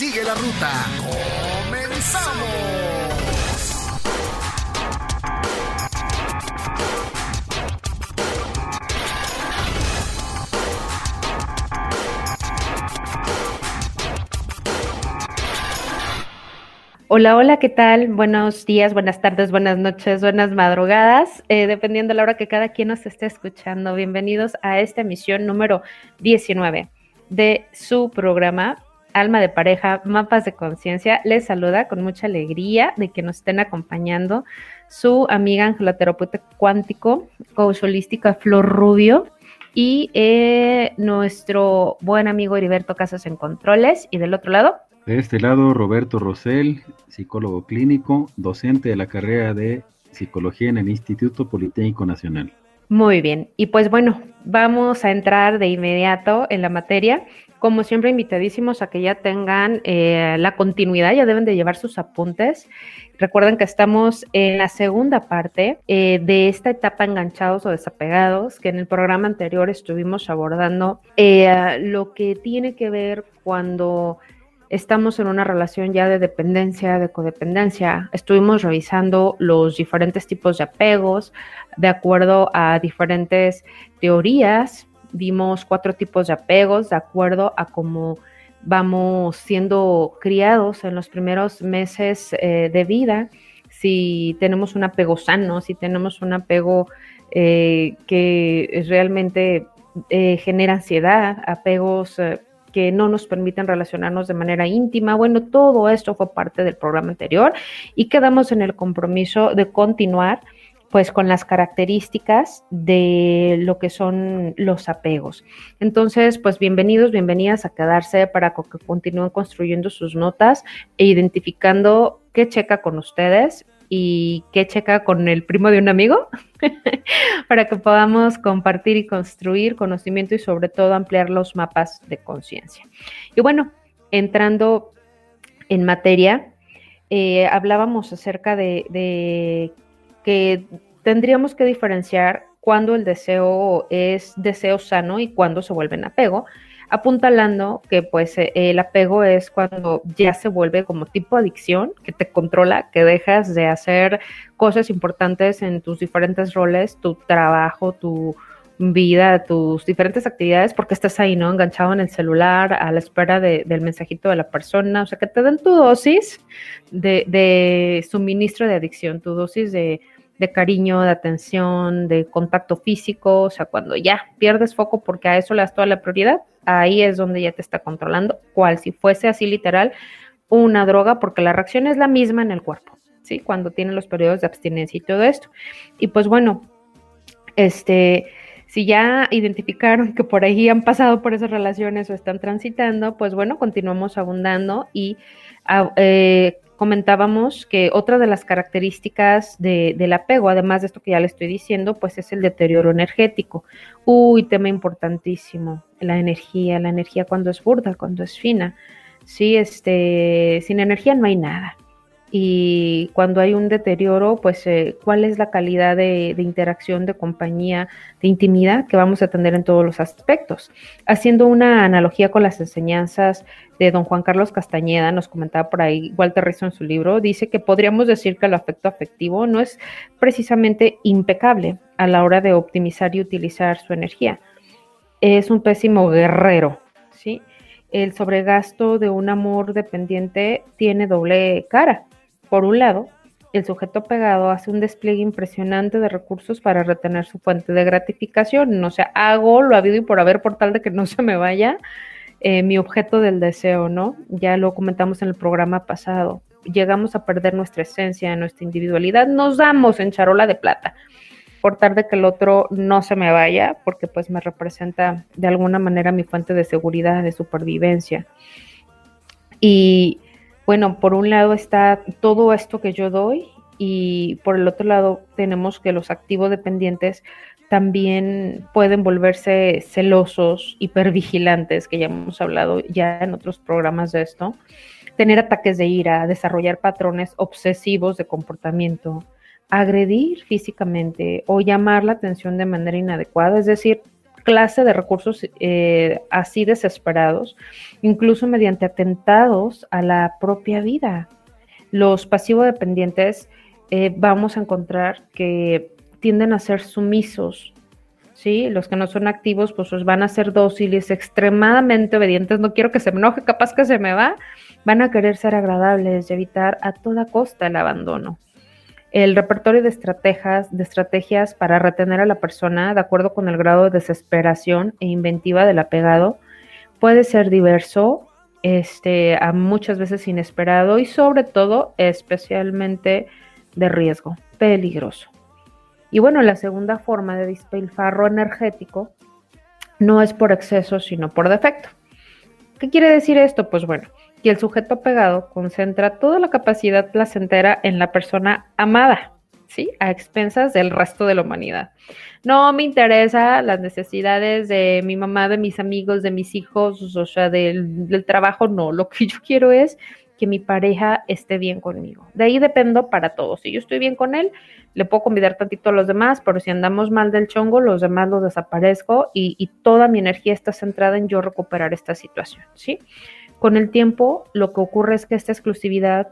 Sigue la ruta. ¡Comenzamos! Hola, hola, ¿qué tal? Buenos días, buenas tardes, buenas noches, buenas madrugadas, eh, dependiendo de la hora que cada quien nos esté escuchando. Bienvenidos a esta emisión número 19 de su programa Alma de Pareja, Mapas de Conciencia. Les saluda con mucha alegría de que nos estén acompañando su amiga angeloterapeuta cuántico, coach holística Flor Rubio y eh, nuestro buen amigo Heriberto Casas en Controles. Y del otro lado, De este lado, Roberto Rosell, psicólogo clínico, docente de la carrera de psicología en el Instituto Politécnico Nacional. Muy bien, y pues bueno, vamos a entrar de inmediato en la materia. Como siempre, invitadísimos a que ya tengan eh, la continuidad, ya deben de llevar sus apuntes. Recuerden que estamos en la segunda parte eh, de esta etapa enganchados o desapegados, que en el programa anterior estuvimos abordando eh, lo que tiene que ver cuando estamos en una relación ya de dependencia, de codependencia. Estuvimos revisando los diferentes tipos de apegos de acuerdo a diferentes teorías. Vimos cuatro tipos de apegos de acuerdo a cómo vamos siendo criados en los primeros meses eh, de vida. Si tenemos un apego sano, si tenemos un apego eh, que realmente eh, genera ansiedad, apegos eh, que no nos permiten relacionarnos de manera íntima. Bueno, todo esto fue parte del programa anterior y quedamos en el compromiso de continuar pues con las características de lo que son los apegos. Entonces, pues bienvenidos, bienvenidas a quedarse para que continúen construyendo sus notas e identificando qué checa con ustedes y qué checa con el primo de un amigo para que podamos compartir y construir conocimiento y sobre todo ampliar los mapas de conciencia. Y bueno, entrando en materia, eh, hablábamos acerca de, de que tendríamos que diferenciar cuando el deseo es deseo sano y cuando se vuelve en apego, apuntalando que pues eh, el apego es cuando ya se vuelve como tipo adicción, que te controla, que dejas de hacer cosas importantes en tus diferentes roles, tu trabajo, tu vida, tus diferentes actividades, porque estás ahí, ¿no? Enganchado en el celular, a la espera de- del mensajito de la persona, o sea, que te den tu dosis de, de suministro de adicción, tu dosis de, de cariño, de atención, de contacto físico, o sea, cuando ya pierdes foco porque a eso le das toda la prioridad, ahí es donde ya te está controlando, cual si fuese así literal una droga, porque la reacción es la misma en el cuerpo, ¿sí? Cuando tienen los periodos de abstinencia y todo esto. Y pues bueno, este, si ya identificaron que por ahí han pasado por esas relaciones o están transitando, pues bueno, continuamos abundando y ah, eh, comentábamos que otra de las características de- del apego, además de esto que ya le estoy diciendo, pues es el deterioro energético. Uy, tema importantísimo, la energía, la energía cuando es burda, cuando es fina. Sí, este, sin energía no hay nada. Y cuando hay un deterioro, pues, eh, ¿cuál es la calidad de, interacción, de compañía, de intimidad que vamos a tener en todos los aspectos? Haciendo una analogía con las enseñanzas de don Juan Carlos Castañeda, nos comentaba por ahí Walter Rizzo en su libro, dice que podríamos decir que el afecto afectivo no es precisamente impecable a la hora de optimizar y utilizar su energía. Es un pésimo guerrero, ¿sí? El sobregasto de un amor dependiente tiene doble cara. Por un lado, el sujeto pegado hace un despliegue impresionante de recursos para retener su fuente de gratificación. O sea, hago lo habido y por haber por tal de que no se me vaya eh, mi objeto del deseo, ¿no? Ya lo comentamos en el programa pasado. Llegamos a perder nuestra esencia, nuestra individualidad, nos damos en charola de plata por tal de que el otro no se me vaya, porque pues me representa de alguna manera mi fuente de seguridad, de supervivencia. Y bueno, por un lado está todo esto que yo doy y por el otro lado tenemos que los activos dependientes también pueden volverse celosos, hipervigilantes, que ya hemos hablado ya en otros programas de esto, tener ataques de ira, desarrollar patrones obsesivos de comportamiento, agredir físicamente o llamar la atención de manera inadecuada, es decir, clase de recursos eh, así desesperados, incluso mediante atentados a la propia vida. Los pasivo-dependientes eh, vamos a encontrar que tienden a ser sumisos, ¿sí? Los que no son activos, pues, pues van a ser dóciles, extremadamente obedientes, no quiero que se me enoje, capaz que se me va, van a querer ser agradables y evitar a toda costa el abandono el repertorio de estrategias, de estrategias para retener a la persona de acuerdo con el grado de desesperación e inventiva del apegado puede ser diverso, este, a muchas veces inesperado y sobre todo especialmente de riesgo, peligroso. Y bueno, la segunda forma de despilfarro energético no es por exceso, sino por defecto. ¿Qué quiere decir esto? Pues bueno, y el sujeto pegado concentra toda la capacidad placentera en la persona amada, ¿sí? A expensas del resto de la humanidad. No me interesa las necesidades de mi mamá, de mis amigos, de mis hijos, o sea, del, trabajo, no. Lo que yo quiero es que mi pareja esté bien conmigo. De ahí dependo para todos. Si yo estoy bien con él, le puedo convidar tantito a los demás, pero si andamos mal del chongo, los demás los desaparezco y toda mi energía está centrada en yo recuperar esta situación, ¿sí? Con el tiempo, lo que ocurre es que esta exclusividad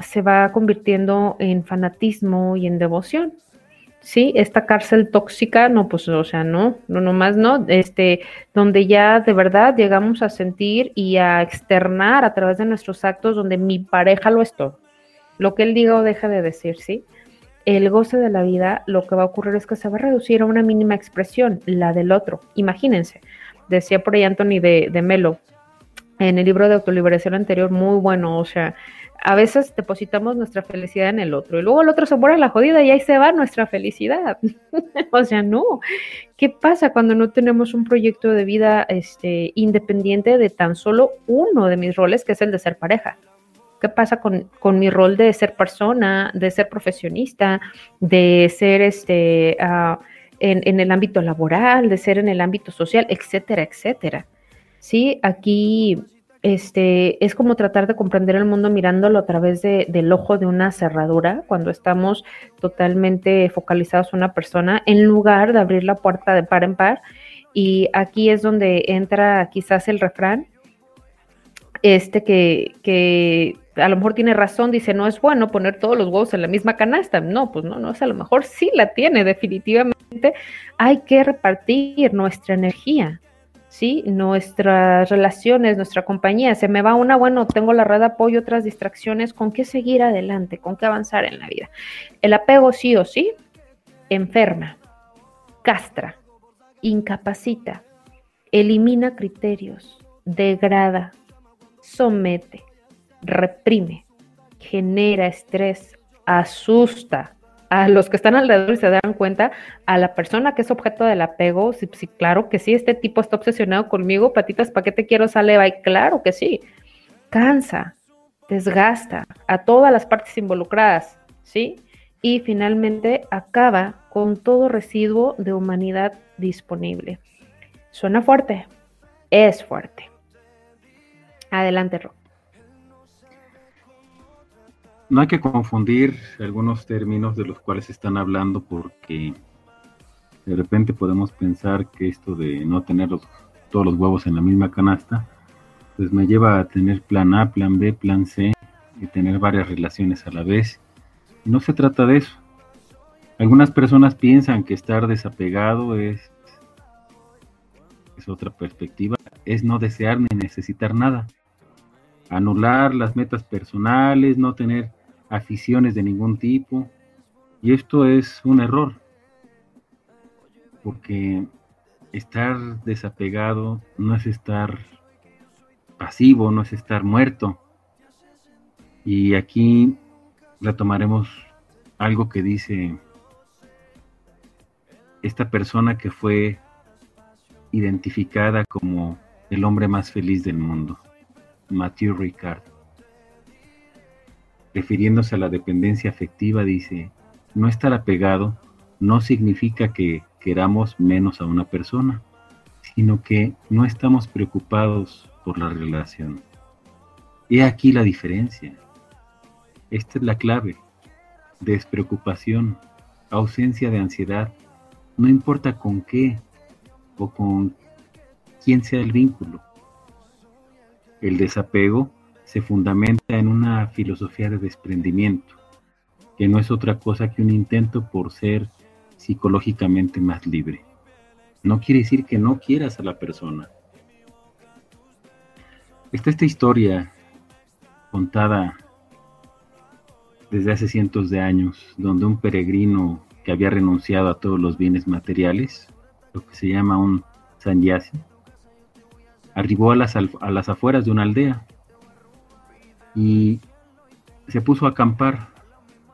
se va convirtiendo en fanatismo y en devoción. Sí, esta cárcel tóxica, no, pues, o sea, no, no, nomás no, este, donde ya de verdad llegamos a sentir y a externar a través de nuestros actos donde mi pareja lo es todo. Lo que él diga o deja de decir, ¿sí? El goce de la vida, lo que va a ocurrir es que se va a reducir a una mínima expresión, la del otro. Imagínense, decía por ahí Anthony de, de Melo, en el libro de autoliberación anterior, muy bueno, o sea, a veces depositamos nuestra felicidad en el otro y luego el otro se muere la jodida y ahí se va nuestra felicidad. o sea, no. ¿Qué pasa cuando no tenemos un proyecto de vida este, independiente de tan solo uno de mis roles, que es el de ser pareja? ¿Qué pasa con, con mi rol de ser persona, de ser profesionista, de ser este, en, en el ámbito laboral, de ser en el ámbito social, etcétera, etcétera? Sí, aquí este, es como tratar de comprender el mundo mirándolo a través de, del ojo de una cerradura, cuando estamos totalmente focalizados en una persona, en lugar de abrir la puerta de par en par. Y aquí es donde entra quizás el refrán, este que, que a lo mejor tiene razón, dice, no es bueno poner todos los huevos en la misma canasta. No, pues no, no es a lo mejor sí la tiene, definitivamente. Hay que repartir nuestra energía. ¿Sí? Nuestras relaciones, nuestra compañía, se me va una, bueno, tengo la red de apoyo, otras distracciones, ¿con qué seguir adelante? ¿Con qué avanzar en la vida? El apego sí o sí enferma, castra, incapacita, elimina criterios, degrada, somete, reprime, genera estrés, asusta, a los que están alrededor y se dan cuenta, a la persona que es objeto del apego, sí, claro que sí, este tipo está obsesionado conmigo, patitas, ¿para qué te quiero? Sale, va, claro que sí, cansa, desgasta a todas las partes involucradas, ¿sí? Y finalmente acaba con todo residuo de humanidad disponible. Suena fuerte, es fuerte. Adelante, Rob no hay que confundir algunos términos de los cuales están hablando porque de repente podemos pensar que esto de no tener todos los huevos en la misma canasta, pues me lleva a tener plan A, plan B, plan C y tener varias relaciones a la vez. No se trata de eso. Algunas personas piensan que estar desapegado es, es otra perspectiva, es no desear ni necesitar nada. anular las metas personales, no tener aficiones de ningún tipo. Y esto es un error, porque estar desapegado no es estar pasivo, no es estar muerto. Y aquí retomaremos algo que dice esta persona que fue identificada como el hombre más feliz del mundo, Mathieu Ricard. Refiriéndose a la dependencia afectiva, dice, no estar apegado no significa que queramos menos a una persona, sino que no estamos preocupados por la relación. He aquí la diferencia. Esta es la clave. Despreocupación, ausencia de ansiedad, no importa con qué o con quién sea el vínculo. El desapego se fundamenta en una filosofía de desprendimiento, que no es otra cosa que un intento por ser psicológicamente más libre. No quiere decir que no quieras a la persona. Está esta historia contada desde hace cientos de años, donde un peregrino que había renunciado a todos los bienes materiales, lo que se llama un sanyasi, arribó a las, a las afueras de una aldea y se puso a acampar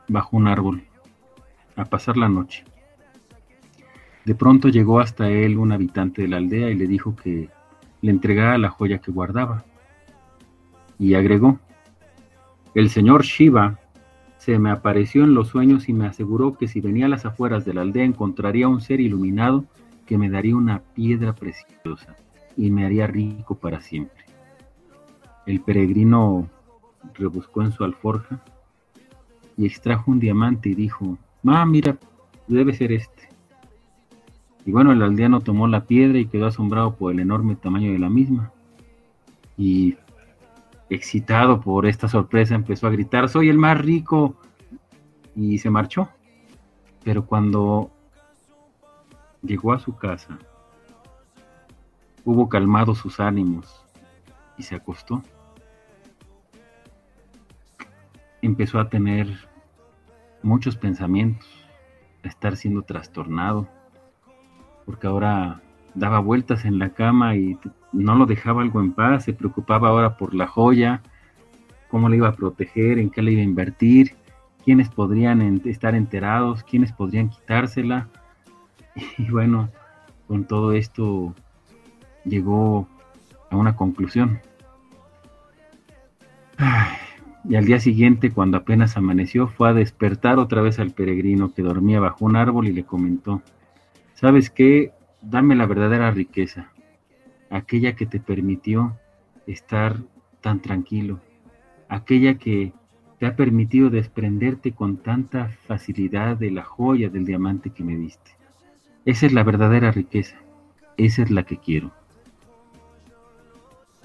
bajo un árbol, a pasar la noche. De pronto llegó hasta él un habitante de la aldea y le dijo que le entregara la joya que guardaba. Y agregó, el señor Shiva se me apareció en los sueños y me aseguró que si venía a las afueras de la aldea encontraría un ser iluminado que me daría una piedra preciosa y me haría rico para siempre. El peregrino rebuscó en su alforja y extrajo un diamante y dijo, ah, mira, debe ser este. Y bueno, el aldeano tomó la piedra y quedó asombrado por el enorme tamaño de la misma. Y excitado por esta sorpresa empezó a gritar, soy el más rico. Y se marchó. Pero cuando llegó a su casa, hubo calmado sus ánimos y se acostó. Empezó a tener muchos pensamientos, a estar siendo trastornado, porque ahora daba vueltas en la cama y no lo dejaba algo en paz, se preocupaba ahora por la joya, cómo le iba a proteger, en qué le iba a invertir, quiénes podrían estar enterados, quiénes podrían quitársela. Y bueno, con todo esto llegó a una conclusión. Y al día siguiente, cuando apenas amaneció, fue a despertar otra vez al peregrino que dormía bajo un árbol y le comentó, ¿sabes qué? Dame la verdadera riqueza, aquella que te permitió estar tan tranquilo, aquella que te ha permitido desprenderte con tanta facilidad de la joya del diamante que me diste. Esa es la verdadera riqueza, esa es la que quiero.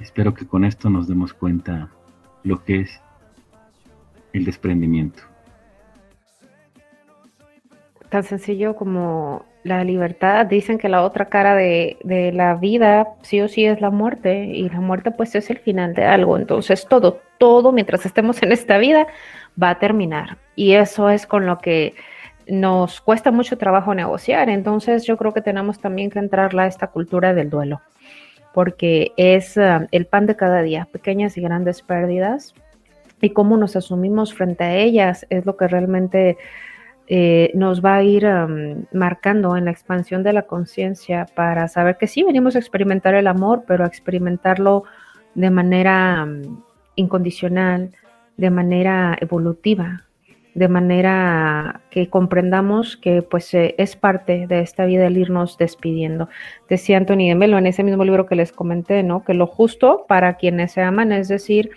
Espero que con esto nos demos cuenta lo que es el desprendimiento. Tan sencillo como la libertad, dicen que la otra cara de, de, la vida sí o sí es la muerte y la muerte pues es el final de algo. Entonces todo, todo mientras estemos en esta vida va a terminar. Y eso es con lo que nos cuesta mucho trabajo negociar. Entonces yo creo que tenemos también que entrarle a esta cultura del duelo, porque es uh, el pan de cada día, pequeñas y grandes pérdidas y cómo nos asumimos frente a ellas es lo que realmente eh, nos va a ir marcando en la expansión de la conciencia para saber que sí venimos a experimentar el amor, pero a experimentarlo de manera incondicional, de manera evolutiva, de manera que comprendamos que pues eh, es parte de esta vida el irnos despidiendo. Decía Anthony de Melo en ese mismo libro que les comenté, ¿no? Que lo justo para quienes se aman es decir,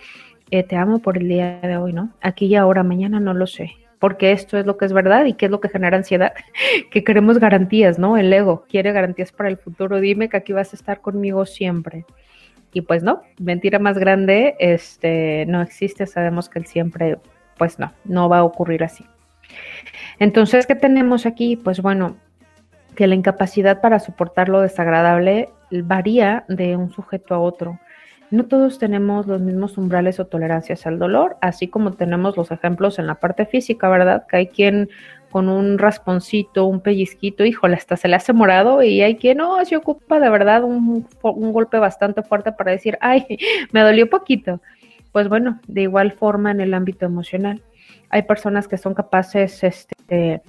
eh, te amo por el día de hoy, ¿no? Aquí y ahora, mañana no lo sé, porque esto es lo que es verdad y qué es lo que genera ansiedad, que queremos garantías, ¿no? El ego quiere garantías para el futuro, dime que aquí vas a estar conmigo siempre. Y pues no, mentira más grande, este, no existe, sabemos que el siempre, pues no, no va a ocurrir así. Entonces, ¿qué tenemos aquí? Pues bueno, que la incapacidad para soportar lo desagradable varía de un sujeto a otro no todos tenemos los mismos umbrales o tolerancias al dolor, así como tenemos los ejemplos en la parte física, ¿verdad? Que hay quien con un rasponcito, un pellizquito, híjole, hasta se le hace morado y hay quien no, se ocupa de verdad un, golpe bastante fuerte para decir, ay, me dolió poquito. Pues bueno, de igual forma en el ámbito emocional. Hay personas que son capaces este,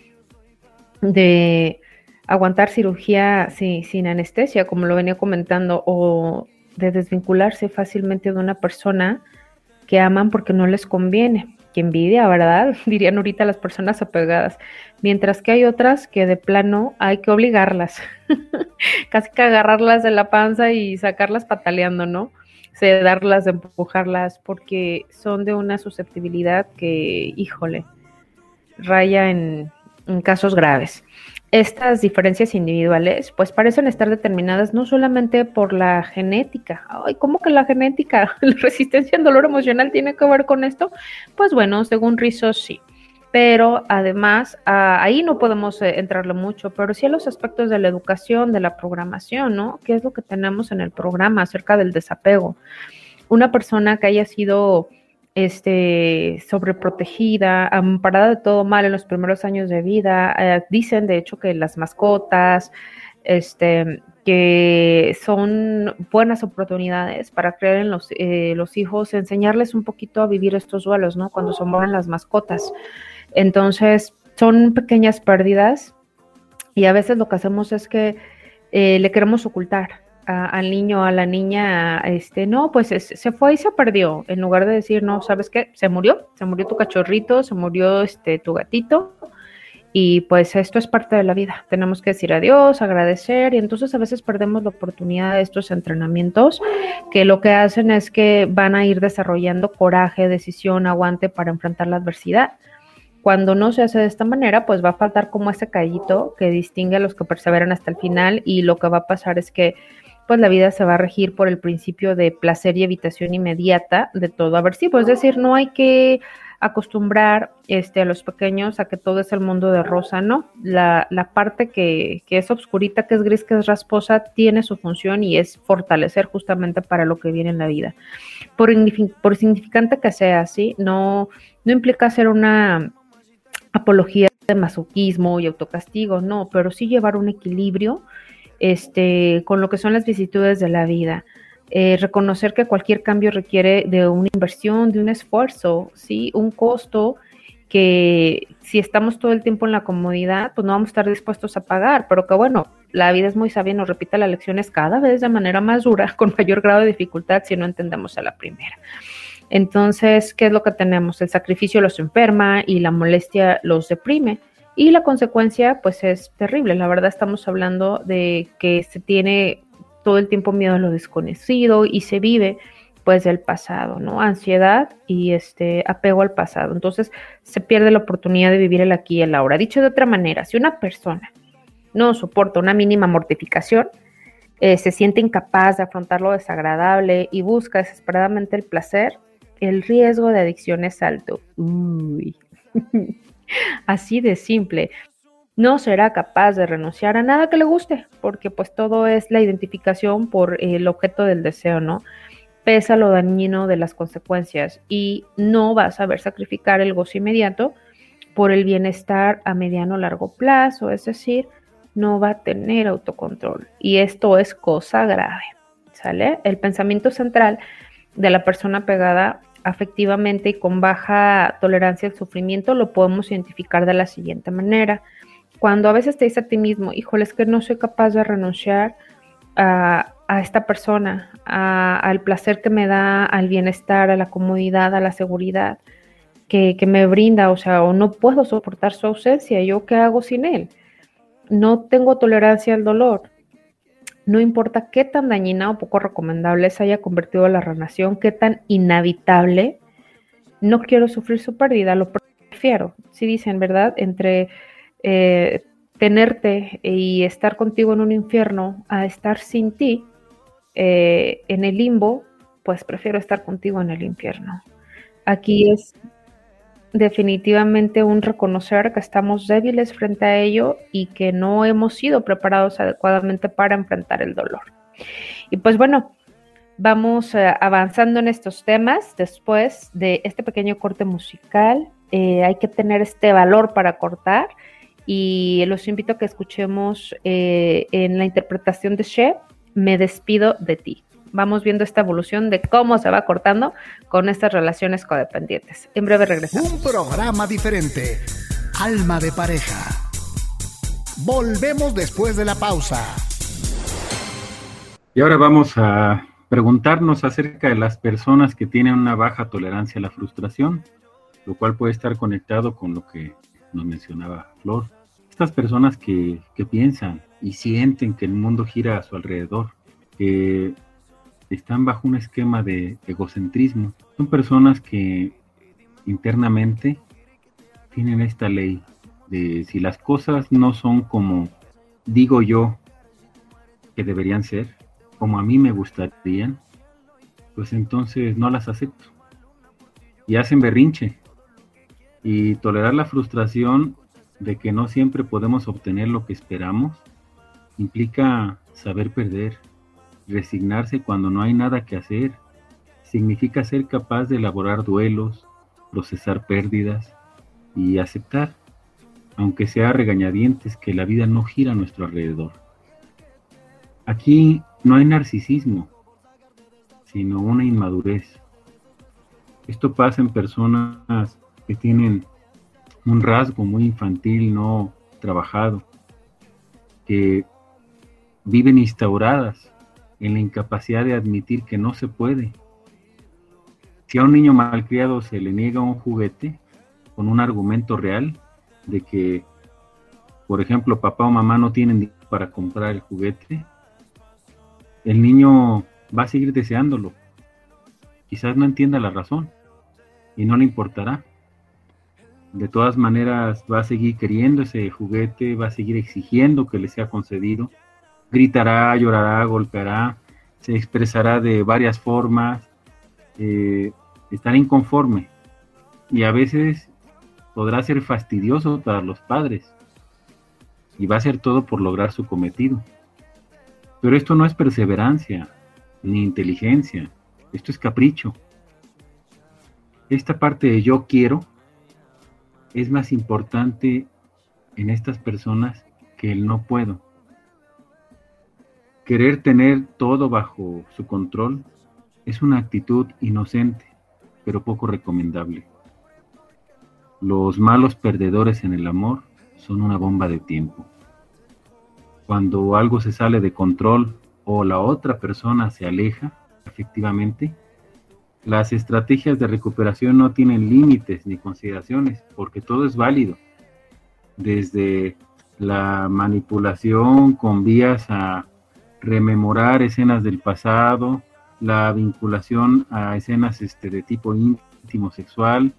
de aguantar cirugía sin anestesia, como lo venía comentando, o de desvincularse fácilmente de una persona que aman porque no les conviene. Que envidia, ¿verdad? Dirían ahorita las personas apegadas. Mientras que hay otras que de plano hay que obligarlas, casi que agarrarlas de la panza y sacarlas pataleando, ¿no? Sedarlas, empujarlas, porque son de una susceptibilidad que, híjole, raya en, en casos graves estas diferencias individuales pues parecen estar determinadas no solamente por la genética. Ay, ¿cómo que la genética? ¿La resistencia al dolor emocional tiene que ver con esto? Pues bueno, según Rizos sí. Pero además, ah, ahí no podemos eh, entrarle mucho, pero sí a los aspectos de la educación, de la programación, ¿no? ¿Qué es lo que tenemos en el programa acerca del desapego? Una persona que haya sido este, sobreprotegida, amparada de todo mal en los primeros años de vida. Eh, dicen, de hecho, que las mascotas, este, que son buenas oportunidades para crear en los, eh, los hijos, enseñarles un poquito a vivir estos duelos, ¿no? Cuando son buenas las mascotas. Entonces, son pequeñas pérdidas y a veces lo que hacemos es que eh, le queremos ocultar al niño, a la niña, este, no, pues se fue y se perdió, en lugar de decir, no, ¿sabes qué? Se murió, se murió tu cachorrito, se murió este, tu gatito, y pues esto es parte de la vida. Tenemos que decir adiós, agradecer, y entonces a veces perdemos la oportunidad de estos entrenamientos que lo que hacen es que van a ir desarrollando coraje, decisión, aguante para enfrentar la adversidad. Cuando no se hace de esta manera, pues va a faltar como ese callito que distingue a los que perseveran hasta el final y lo que va a pasar es que pues la vida se va a regir por el principio de placer y evitación inmediata de todo aversivo. Es decir, no hay que acostumbrar este, a los pequeños a que todo es el mundo de rosa, ¿no? La, la parte que, que, es oscurita, que es gris, que es rasposa, tiene su función y es fortalecer justamente para lo que viene en la vida. Por, por significante que sea así, no, no implica ser una apología de masoquismo y autocastigo, no, pero sí llevar un equilibrio este, con lo que son las vicisitudes de la vida. Eh, reconocer que cualquier cambio requiere de una inversión, de un esfuerzo, ¿sí? un costo que si estamos todo el tiempo en la comodidad, pues no vamos a estar dispuestos a pagar, pero que bueno, la vida es muy sabia y nos repite las lecciones cada vez de manera más dura, con mayor grado de dificultad si no entendemos a la primera. Entonces, ¿qué es lo que tenemos? El sacrificio los enferma y la molestia los deprime. Y la consecuencia, pues es terrible. La verdad estamos hablando de que se tiene todo el tiempo miedo a lo desconocido y se vive pues del pasado, ¿no? Ansiedad y este apego al pasado. Entonces se pierde la oportunidad de vivir el aquí y el ahora. Dicho de otra manera, si una persona no soporta una mínima mortificación, eh, se siente incapaz de afrontar lo desagradable y busca desesperadamente el placer, el riesgo de adicción es alto. Uy. Así de simple. No será capaz de renunciar a nada que le guste, porque pues todo es la identificación por el objeto del deseo, ¿no? Pesa lo dañino de las consecuencias y no va a saber sacrificar el gozo inmediato por el bienestar a mediano o largo plazo, es decir, no va a tener autocontrol. Y esto es cosa grave, ¿sale? El pensamiento central de la persona pegada afectivamente y con baja tolerancia al sufrimiento, lo podemos identificar de la siguiente manera. Cuando a veces te dices a ti mismo, híjole, es que no soy capaz de renunciar a, esta persona, al placer que me da, al bienestar, a la comodidad, a la seguridad que, que me brinda, o sea, o no puedo soportar su ausencia, ¿yo qué hago sin él? No tengo tolerancia al dolor, no importa qué tan dañina o poco recomendable se haya convertido la relación, qué tan inhabitable, no quiero sufrir su pérdida, lo prefiero. Si dicen, ¿verdad? Entre eh, tenerte y estar contigo en un infierno a estar sin ti eh, en el limbo, pues prefiero estar contigo en el infierno. Aquí es definitivamente un reconocer que estamos débiles frente a ello y que no hemos sido preparados adecuadamente para enfrentar el dolor. Y pues bueno, Vamos eh, avanzando en estos temas después de este pequeño corte musical. Eh, hay que tener este valor para cortar y los invito a que escuchemos eh, en la interpretación de She, Me despido de ti. Vamos viendo esta evolución de cómo se va cortando con estas relaciones codependientes. En breve regresamos. Un programa diferente. Alma de pareja. Volvemos después de la pausa. Y ahora vamos a preguntarnos acerca de las personas que tienen una baja tolerancia a la frustración, lo cual puede estar conectado con lo que nos mencionaba Flor. Estas personas que, que piensan y sienten que el mundo gira a su alrededor, que están bajo un esquema de egocentrismo, son personas que internamente tienen esta ley de si las cosas no son como digo yo que deberían ser, como a mí me gustarían, pues entonces no las acepto. Y hacen berrinche. Y tolerar la frustración de que no siempre podemos obtener lo que esperamos implica saber perder, resignarse cuando no hay nada que hacer. Significa ser capaz de elaborar duelos, procesar pérdidas y aceptar, aunque sea regañadientes, que la vida no gira a nuestro alrededor. Aquí no hay narcisismo, sino una inmadurez. Esto pasa en personas que tienen un rasgo muy infantil no trabajado, que viven instauradas en la incapacidad de admitir que no se puede. Si a un niño malcriado se le niega un juguete con un argumento real de que, por ejemplo, papá o mamá no tienen dinero para comprar el juguete, el niño va a seguir deseándolo. Quizás no entienda la razón y no le importará. De todas maneras va a seguir queriendo ese juguete, va a seguir exigiendo que le sea concedido. Gritará, llorará, golpeará, se expresará de varias formas, eh, estará inconforme y a veces podrá ser fastidioso para los padres y va a hacer todo por lograr su cometido. Pero esto no es perseverancia ni inteligencia, esto es capricho. Esta parte de yo quiero es más importante en estas personas que el no puedo. Querer tener todo bajo su control es una actitud inocente, pero poco recomendable. Los malos perdedores en el amor son una bomba de tiempo. Cuando algo se sale de control o la otra persona se aleja efectivamente, las estrategias de recuperación no tienen límites ni consideraciones, porque todo es válido. Desde la manipulación con vías a rememorar escenas del pasado, la vinculación a escenas este, de tipo íntimo sexual,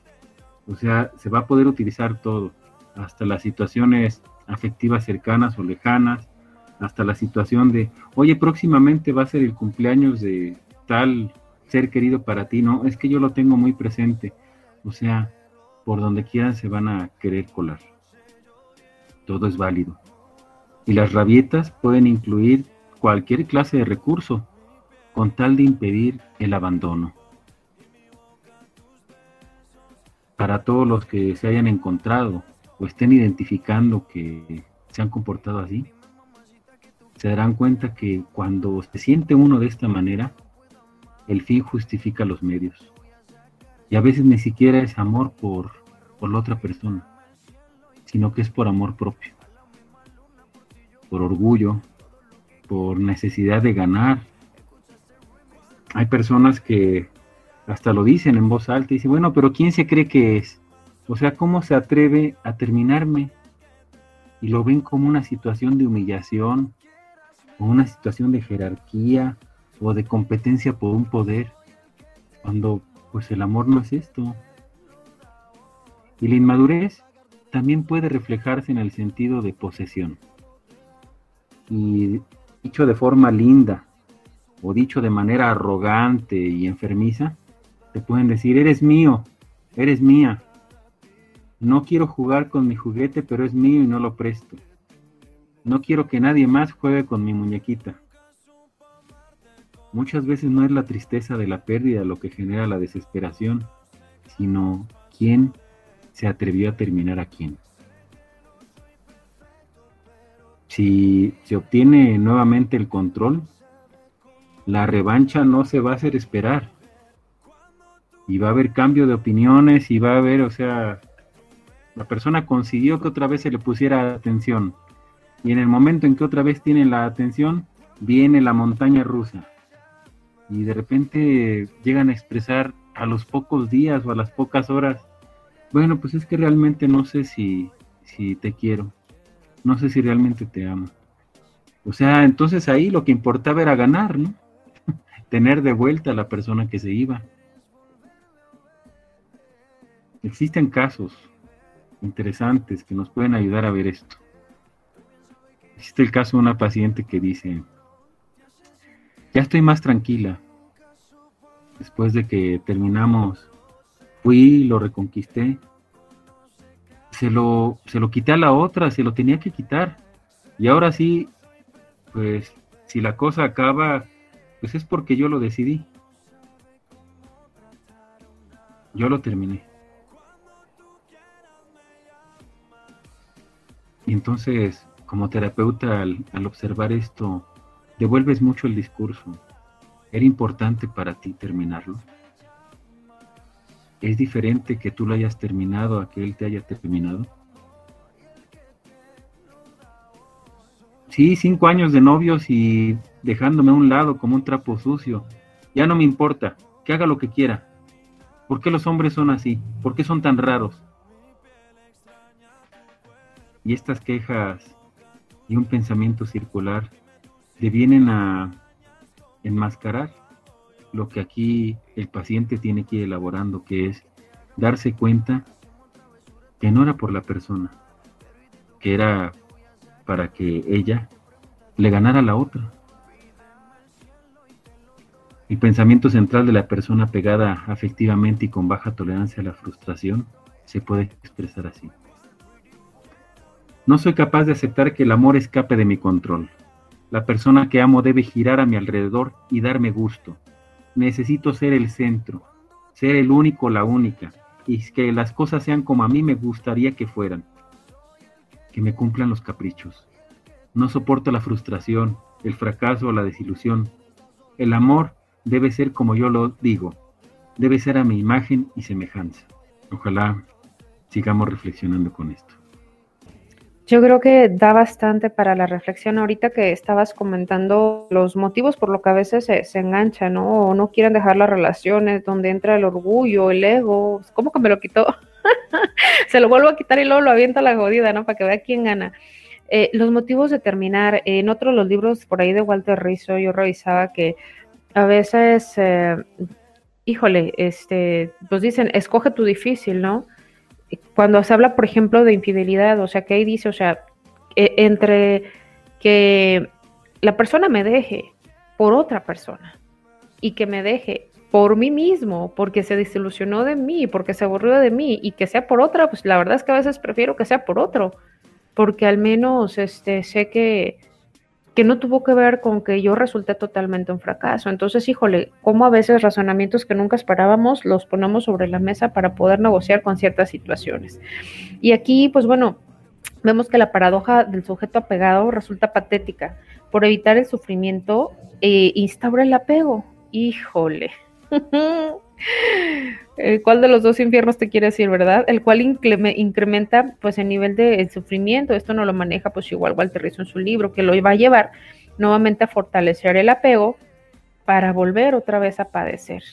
o sea, se va a poder utilizar todo, hasta las situaciones afectivas cercanas o lejanas, hasta la situación de, oye, próximamente va a ser el cumpleaños de tal ser querido para ti, no, es que yo lo tengo muy presente, o sea, por donde quieran se van a querer colar. Todo es válido. Y las rabietas pueden incluir cualquier clase de recurso con tal de impedir el abandono. Para todos los que se hayan encontrado o estén identificando que se han comportado así, se darán cuenta que cuando se siente uno de esta manera, el fin justifica los medios. Y a veces ni siquiera es amor por, por la otra persona, sino que es por amor propio, por orgullo, por necesidad de ganar. Hay personas que hasta lo dicen en voz alta y dicen, bueno, pero ¿quién se cree que es? O sea, ¿cómo se atreve a terminarme? Y lo ven como una situación de humillación, o una situación de jerarquía o de competencia por un poder, cuando pues el amor no es esto. Y la inmadurez también puede reflejarse en el sentido de posesión. Y dicho de forma linda o dicho de manera arrogante y enfermiza, te pueden decir, eres mío, eres mía. No quiero jugar con mi juguete, pero es mío y no lo presto. No quiero que nadie más juegue con mi muñequita. muchas veces no es la tristeza de la pérdida lo que genera la desesperación, sino quién se atrevió a terminar a quién. Si se obtiene nuevamente el control, la revancha no se va a hacer esperar. Y va a haber cambio de opiniones y va a haber, o sea, la persona consiguió que otra vez se le pusiera atención. Y en el momento en que otra vez tiene la atención, viene la montaña rusa. Y de repente llegan a expresar a los pocos días o a las pocas horas, bueno, pues es que realmente no sé si, si te quiero, no sé si realmente te amo. O sea, entonces ahí lo que importaba era ganar, ¿no? Tener de vuelta a la persona que se iba. Existen casos interesantes que nos pueden ayudar a ver esto. Existe el caso de una paciente que dice, ya estoy más tranquila. Después de que terminamos, fui, lo reconquisté. Se lo, se lo quité a la otra, se lo tenía que quitar. Y ahora sí, pues si la cosa acaba, pues es porque yo lo decidí. Yo lo terminé. Y entonces, como terapeuta, al, al observar esto, devuelves mucho el discurso. ¿Era importante para ti terminarlo? ¿Es diferente que tú lo hayas terminado a que él te haya terminado? Sí, cinco años de novios y dejándome a un lado como un trapo sucio. Ya no me importa, que haga lo que quiera. ¿Por qué los hombres son así? ¿Por qué son tan raros? Y estas quejas y un pensamiento circular devienen a enmascarar lo que aquí el paciente tiene que ir elaborando, que es darse cuenta que no era por la persona, que era para que ella le ganara a la otra. El pensamiento central de la persona pegada afectivamente y con baja tolerancia a la frustración se puede expresar así. No soy capaz de aceptar que el amor escape de mi control. La persona que amo debe girar a mi alrededor y darme gusto. Necesito ser el centro, ser el único, la única, y que las cosas sean como a mí me gustaría que fueran, que me cumplan los caprichos. No soporto la frustración, el fracaso la desilusión. El amor debe ser como yo lo digo, debe ser a mi imagen y semejanza. Ojalá sigamos reflexionando con esto. Yo creo que da bastante para la reflexión ahorita que estabas comentando los motivos por lo que a veces se, se enganchan, ¿no? O no quieren dejar las relaciones, donde entra el orgullo, el ego. ¿Cómo que me lo quitó? se lo vuelvo a quitar y luego lo aviento a la jodida, ¿no? Para que vea quién gana. Eh, los motivos de terminar, en otros los libros por ahí de Walter Rizzo, yo revisaba que a veces, eh, híjole, este, pues dicen, escoge tu difícil, ¿no? Cuando se habla, por ejemplo, de infidelidad, o sea, que ahí dice, o sea, e- entre que la persona me deje por otra persona y que me deje por mí mismo, porque se desilusionó de mí, porque se aburrió de mí y que sea por otra, pues la verdad es que a veces prefiero que sea por otro, porque al menos este sé que que no tuvo que ver con que yo resulté totalmente un fracaso. Entonces, híjole, cómo a veces razonamientos que nunca esperábamos los ponemos sobre la mesa para poder negociar con ciertas situaciones. Y aquí, pues bueno, vemos que la paradoja del sujeto apegado resulta patética. Por evitar el sufrimiento, eh, instaura el apego. Híjole. Eh, ¿Cuál de los dos infiernos te quiere decir, verdad? El cual increme- incrementa pues el nivel de sufrimiento. Esto no lo maneja pues igual Walter Rizzo en su libro, que lo va a llevar nuevamente a fortalecer el apego para volver otra vez a padecer.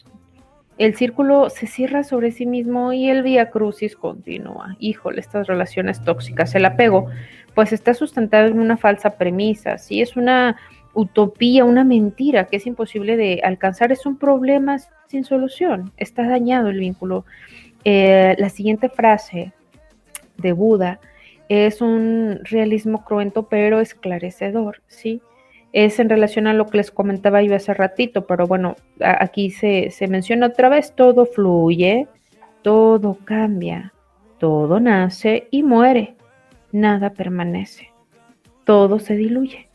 El círculo se cierra sobre sí mismo y el vía crucis continúa. Híjole, estas relaciones tóxicas, el apego, pues está sustentado en una falsa premisa, sí es una utopía, una mentira que es imposible de alcanzar, es un problema sin solución, está dañado el vínculo. Eh, la siguiente frase de Buda es un realismo cruento pero esclarecedor, ¿sí? Es en relación a lo que les comentaba yo hace ratito, pero bueno, aquí se, se menciona otra vez, todo fluye, todo cambia, todo nace y muere, nada permanece, todo se diluye.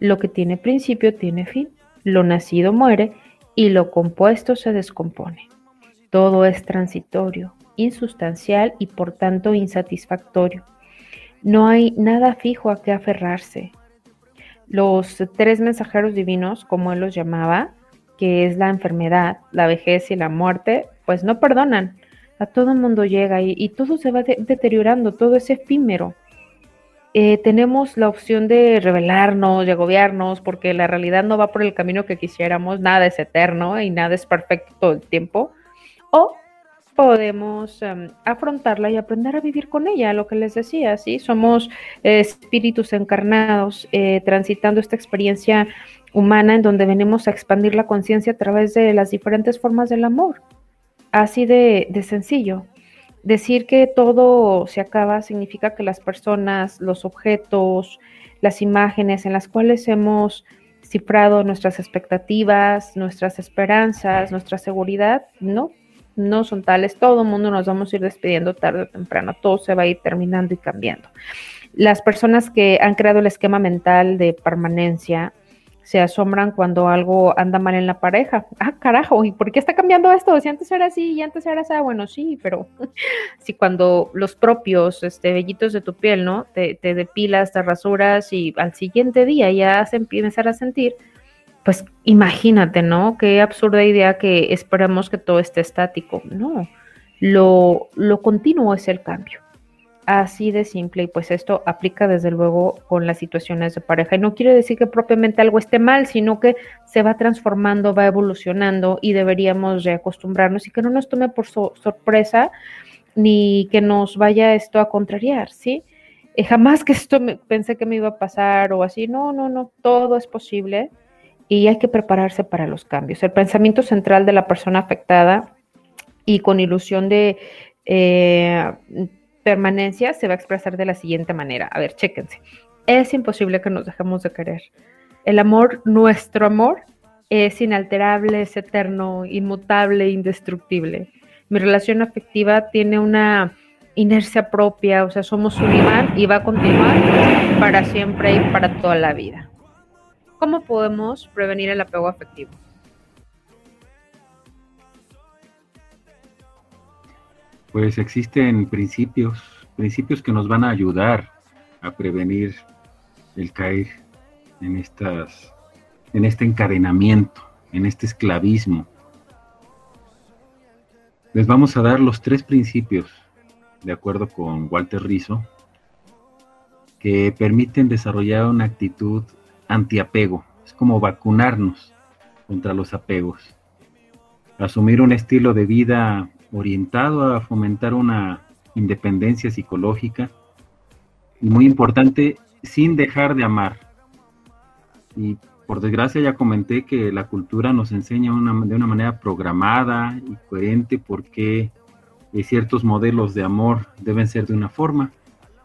Lo que tiene principio tiene fin, lo nacido muere y lo compuesto se descompone. Todo es transitorio, insustancial y por tanto insatisfactorio. No hay nada fijo a qué aferrarse. Los tres mensajeros divinos, como él los llamaba, que es la enfermedad, la vejez y la muerte, pues no perdonan. A todo mundo llega y, todo se va deteriorando, todo es efímero. Eh, tenemos la opción de rebelarnos, de agobiarnos, porque la realidad no va por el camino que quisiéramos, nada es eterno y nada es perfecto todo el tiempo. O podemos em, afrontarla y aprender a vivir con ella, lo que les decía, ¿sí? Somos espíritus encarnados eh, transitando esta experiencia humana en donde venimos a expandir la conciencia a través de las diferentes formas del amor. Así de sencillo. Decir que todo se acaba significa que las personas, los objetos, las imágenes en las cuales hemos cifrado nuestras expectativas, nuestras esperanzas, nuestra seguridad, no, no son tales, todo el mundo nos vamos a ir despidiendo tarde o temprano, todo se va a ir terminando y cambiando. Las personas que han creado el esquema mental de permanencia se asombran cuando algo anda mal en la pareja. Ah, carajo, ¿y por qué está cambiando esto? Si antes era así y antes era así, ah, bueno, sí, pero si cuando los propios este, vellitos de tu piel, ¿no? Te, depilas, te rasuras y al siguiente día ya se empiezan a sentir pues imagínate, ¿no? Qué absurda idea que esperamos que todo esté estático. No, lo, lo continuo es el cambio. Así de simple, y pues esto aplica desde luego con las situaciones de pareja. Y no quiere decir que propiamente algo esté mal, sino que se va transformando, va evolucionando y deberíamos reacostumbrarnos y que no nos tome por sorpresa ni que nos vaya esto a contrariar, ¿sí? Eh, jamás que esto me, pensé que me iba a pasar o así, no, no, no, todo es posible y hay que prepararse para los cambios. El pensamiento central de la persona afectada y con ilusión de eh, permanencia se va a expresar de la siguiente manera. A ver, chéquense. Es imposible que nos dejemos de querer. El amor, nuestro amor, es inalterable, es eterno, inmutable, indestructible. Mi relación afectiva tiene una inercia propia, o sea, somos un imán y va a continuar para siempre y para toda la vida. ¿Cómo podemos prevenir el apego afectivo? Pues existen principios, principios que nos van a ayudar a prevenir el caer en estas en este encadenamiento, en este esclavismo. Les vamos a dar los tres principios, de acuerdo con Walter Rizzo, que permiten desarrollar una actitud antiapego, es como vacunarnos contra los apegos. Asumir un estilo de vida orientado a fomentar una independencia psicológica y muy importante, sin dejar de amar. Y por desgracia ya comenté que la cultura nos enseña de una manera programada y coherente por qué ciertos modelos de amor deben ser de una forma.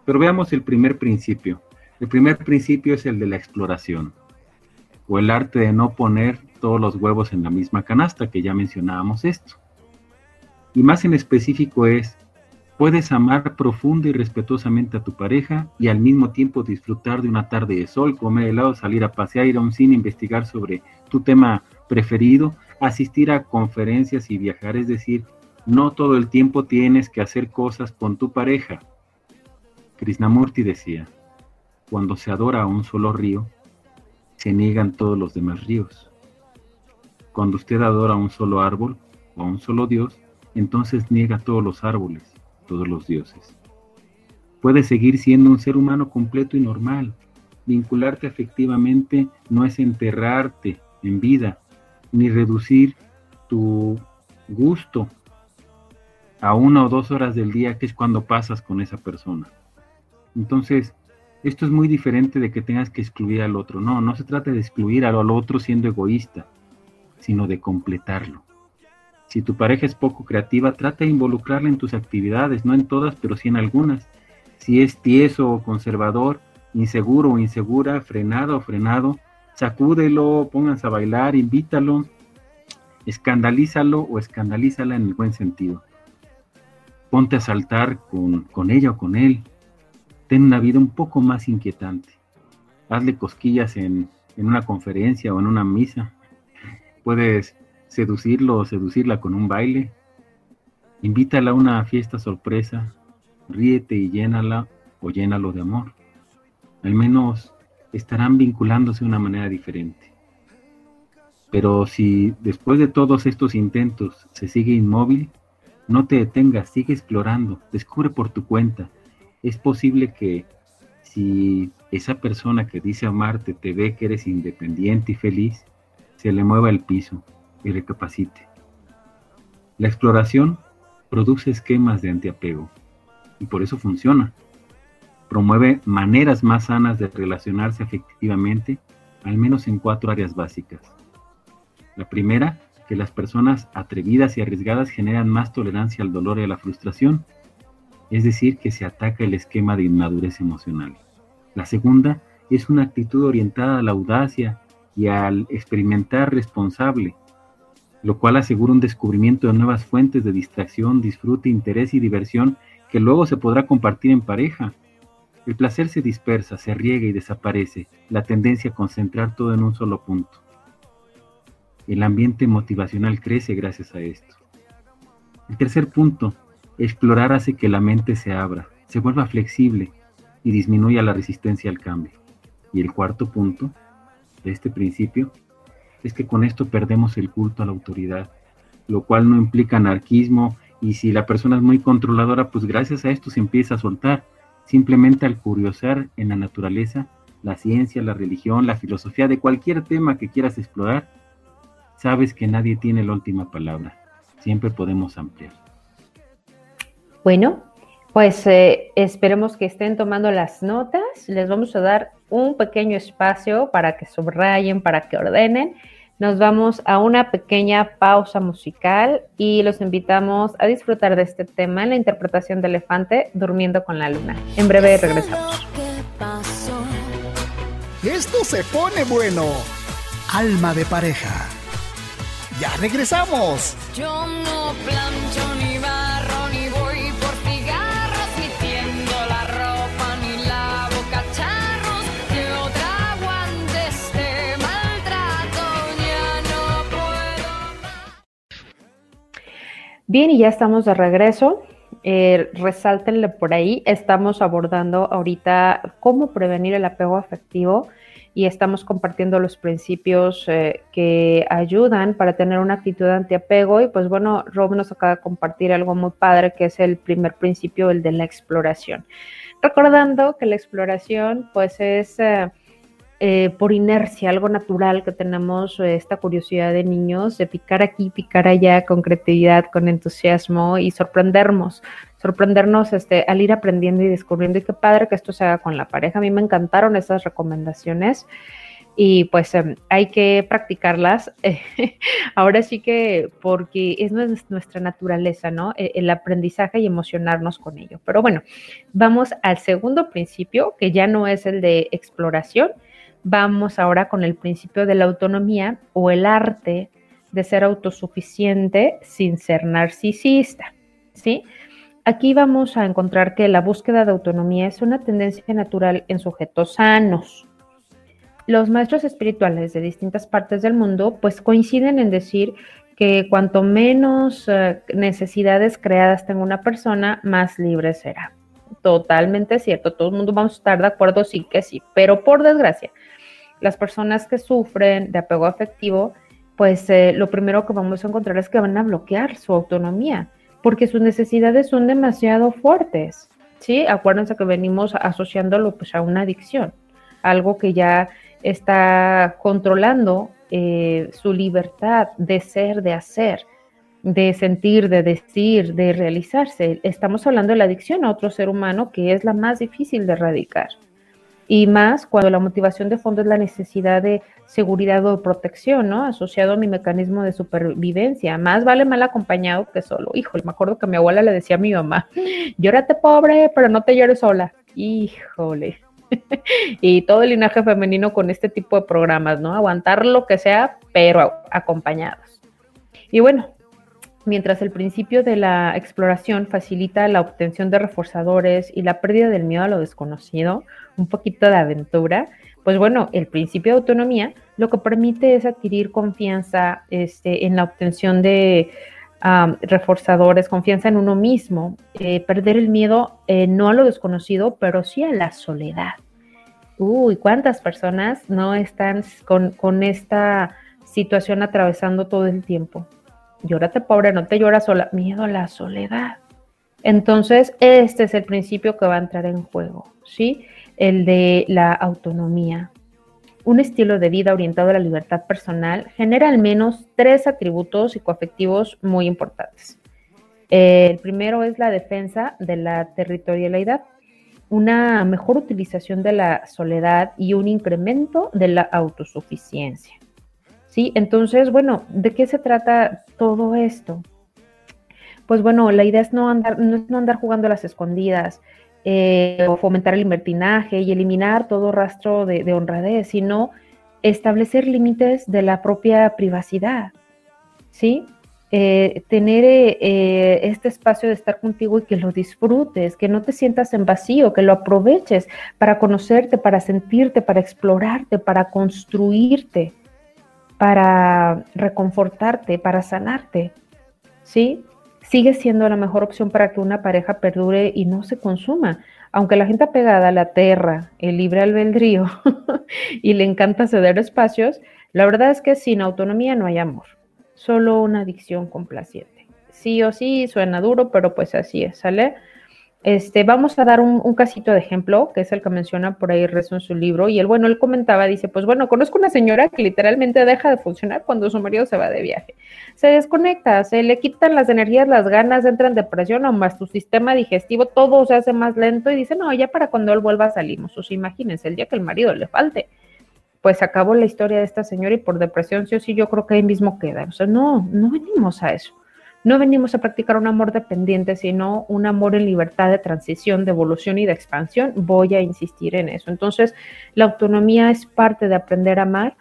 Pero veamos el primer principio. El primer principio es el de la exploración, o el arte de no poner todos los huevos en la misma canasta, que ya mencionábamos esto. Y más en específico es, puedes amar profunda y respetuosamente a tu pareja y al mismo tiempo disfrutar de una tarde de sol, comer helado, salir a pasear, ir a un cine, investigar sobre tu tema preferido, asistir a conferencias y viajar, es decir, no todo el tiempo tienes que hacer cosas con tu pareja. Krishnamurti decía, cuando se adora a un solo río, se niegan todos los demás ríos. Cuando usted adora a un solo árbol o a un solo Dios, entonces niega todos los árboles, todos los dioses. Puedes seguir siendo un ser humano completo y normal. Vincularte afectivamente no es enterrarte en vida, ni reducir tu gusto a una o dos horas del día, que es cuando pasas con esa persona. Entonces, esto es muy diferente de que tengas que excluir al otro. No, no se trata de excluir al otro siendo egoísta, sino de completarlo. Si tu pareja es poco creativa, trata de involucrarla en tus actividades, no en todas, pero sí en algunas. Si es tieso o conservador, inseguro o insegura, frenado o frenado, sacúdelo, pónganse a bailar, invítalo, escandalízalo o escandalízala en el buen sentido. Ponte a saltar con, con ella o con él, ten una vida un poco más inquietante. Hazle cosquillas en, una conferencia o en una misa. Puedes seducirlo o seducirla con un baile. Invítala a una fiesta sorpresa. Ríete y llénala o llénalo de amor. Al menos estarán vinculándose de una manera diferente. Pero si después de todos estos intentos se sigue inmóvil, no te detengas, sigue explorando, descubre por tu cuenta. Es posible que si esa persona que dice amarte te ve que eres independiente y feliz, se le mueva el piso y recapacite. La exploración produce esquemas de antiapego y por eso funciona. Promueve maneras más sanas de relacionarse efectivamente, al menos en cuatro áreas básicas. La primera, que las personas atrevidas y arriesgadas generan más tolerancia al dolor y a la frustración, es decir, que se ataca el esquema de inmadurez emocional. La segunda es una actitud orientada a la audacia y al experimentar responsable, lo cual asegura un descubrimiento de nuevas fuentes de distracción, disfrute, interés y diversión que luego se podrá compartir en pareja. El placer se dispersa, se riega y desaparece, la tendencia a concentrar todo en un solo punto. El ambiente motivacional crece gracias a esto. El tercer punto, explorar hace que la mente se abra, se vuelva flexible y disminuya la resistencia al cambio. Y el cuarto punto de este principio es que con esto perdemos el culto a la autoridad, lo cual no implica anarquismo y si la persona es muy controladora, pues gracias a esto se empieza a soltar. Simplemente al curiosar en la naturaleza, la ciencia, la religión, la filosofía, de cualquier tema que quieras explorar, sabes que nadie tiene la última palabra. Siempre podemos ampliar. Bueno, pues eh, esperemos que estén tomando las notas. Les vamos a dar un pequeño espacio para que subrayen, para que ordenen. Nos vamos a una pequeña pausa musical y los invitamos a disfrutar de este tema en la interpretación de Elefante, Durmiendo con la Luna. En breve regresamos. Esto se pone bueno. Alma de pareja. Ya regresamos. Yo no plancho ni Bien, y ya estamos de regreso. Eh, resáltenle por ahí. Estamos abordando ahorita cómo prevenir el apego afectivo y estamos compartiendo los principios eh, que ayudan para tener una actitud antiapego. Y pues bueno, Rob nos acaba de compartir algo muy padre que es el primer principio, el de la exploración. Recordando que la exploración pues es eh, eh, por inercia, algo natural que tenemos, eh, esta curiosidad de niños de picar aquí, picar allá con creatividad, con entusiasmo y sorprendernos, sorprendernos este, al ir aprendiendo y descubriendo. Y qué padre que esto se haga con la pareja. A mí me encantaron esas recomendaciones y pues em, hay que practicarlas. Ahora sí que porque es nues- nuestra naturaleza, ¿no? E- El aprendizaje y emocionarnos con ello. Pero bueno, vamos al segundo principio, que ya no es el de exploración. Vamos ahora con el principio de la autonomía o el arte de ser autosuficiente sin ser narcisista, ¿sí? Aquí vamos a encontrar que la búsqueda de autonomía es una tendencia natural en sujetos sanos. Los maestros espirituales de distintas partes del mundo pues coinciden en decir que cuanto menos eh, necesidades creadas tenga una persona, más libre será. Totalmente cierto, todo el mundo vamos a estar de acuerdo, sí que sí, pero por desgracia, las personas que sufren de apego afectivo, pues eh, lo primero que vamos a encontrar es que van a bloquear su autonomía, porque sus necesidades son demasiado fuertes, ¿sí? Acuérdense que venimos asociándolo pues a una adicción, algo que ya está controlando eh, su libertad de ser, de hacer, de sentir, de decir, de realizarse. Estamos hablando de la adicción a otro ser humano que es la más difícil de erradicar. Y más cuando la motivación de fondo es la necesidad de seguridad o protección, ¿no? Asociado a mi mecanismo de supervivencia. Más vale mal acompañado que solo. Híjole, me acuerdo que mi abuela le decía a mi mamá, llórate pobre, pero no te llores sola. Híjole. y todo el linaje femenino con este tipo de programas, ¿no? Aguantar lo que sea, pero acompañados. Y bueno, mientras el principio de la exploración facilita la obtención de reforzadores y la pérdida del miedo a lo desconocido, un poquito de aventura, Pues bueno, el principio de autonomía lo que permite es adquirir confianza este, en la obtención de reforzadores, confianza en uno mismo, eh, perder el miedo eh, no a lo desconocido, pero sí a la soledad. Uy, ¿cuántas personas no están con, con esta situación atravesando todo el tiempo? Llórate pobre, no te lloras sola, miedo a la soledad. Entonces, este es el principio que va a entrar en juego, ¿sí? El de la autonomía. Un estilo de vida orientado a la libertad personal genera al menos tres atributos psicoafectivos muy importantes. El primero es la defensa de la territorialidad, una mejor utilización de la soledad y un incremento de la autosuficiencia. ¿Sí? Entonces, bueno, ¿de qué se trata todo esto? Pues bueno, la idea es no andar, no, andar jugando a las escondidas, eh, o fomentar el libertinaje y eliminar todo rastro de, honradez, sino establecer límites de la propia privacidad, ¿sí? Eh, tener eh, este espacio de estar contigo y que lo disfrutes, que no te sientas en vacío, que lo aproveches para conocerte, para sentirte, para explorarte, para construirte, para reconfortarte, para sanarte, ¿sí? sigue siendo la mejor opción para que una pareja perdure y no se consuma. Aunque la gente apegada a la tierra, el libre albedrío y le encanta ceder espacios, la verdad es que sin autonomía no hay amor, solo una adicción complaciente. Sí o sí, suena duro, pero pues así es, ¿sale? Este, vamos a dar un, casito de ejemplo, que es el que menciona por ahí Rezo en su libro, y él, bueno, él comentaba, dice, pues bueno, conozco una señora que literalmente deja de funcionar cuando su marido se va de viaje. Se desconecta, se le quitan las energías, las ganas, entra en depresión o más su sistema digestivo, todo se hace más lento y dice, no, ya para cuando él vuelva salimos. O sea, imagínense, el día que el marido le falte, pues acabó la historia de esta señora y por depresión, sí o sí, yo creo que ahí mismo queda. O sea, no, no venimos a eso. No venimos a practicar un amor dependiente, sino un amor en libertad de transición, de evolución y de expansión. Voy a insistir en eso. Entonces, la autonomía es parte de aprender a amar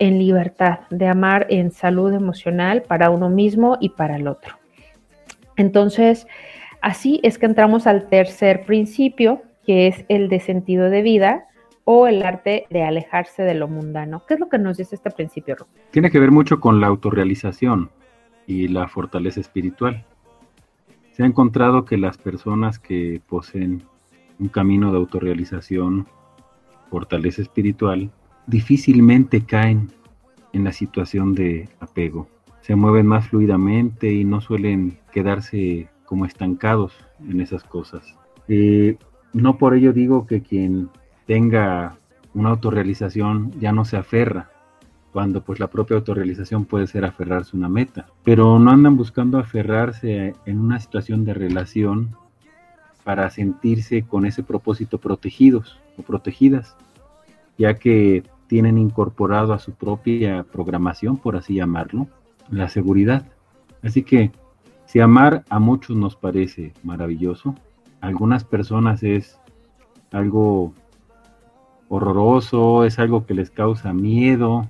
en libertad, de amar en salud emocional para uno mismo y para el otro. Entonces, así es que entramos al tercer principio, que es el de sentido de vida o el arte de alejarse de lo mundano. ¿Qué es lo que nos dice este principio? Tiene que ver mucho con la autorrealización y la fortaleza espiritual. Se ha encontrado que las personas que poseen un camino de autorrealización, fortaleza espiritual, difícilmente caen en la situación de apego. Se mueven más fluidamente y no suelen quedarse como estancados en esas cosas. Eh, no por ello digo que quien tenga una autorrealización ya no se aferra cuando pues la propia autorrealización puede ser aferrarse a una meta, pero no andan buscando aferrarse en una situación de relación para sentirse con ese propósito protegidos o protegidas, ya que tienen incorporado a su propia programación, por así llamarlo, la seguridad. Así que si amar a muchos nos parece maravilloso, a algunas personas es algo horroroso, es algo que les causa miedo,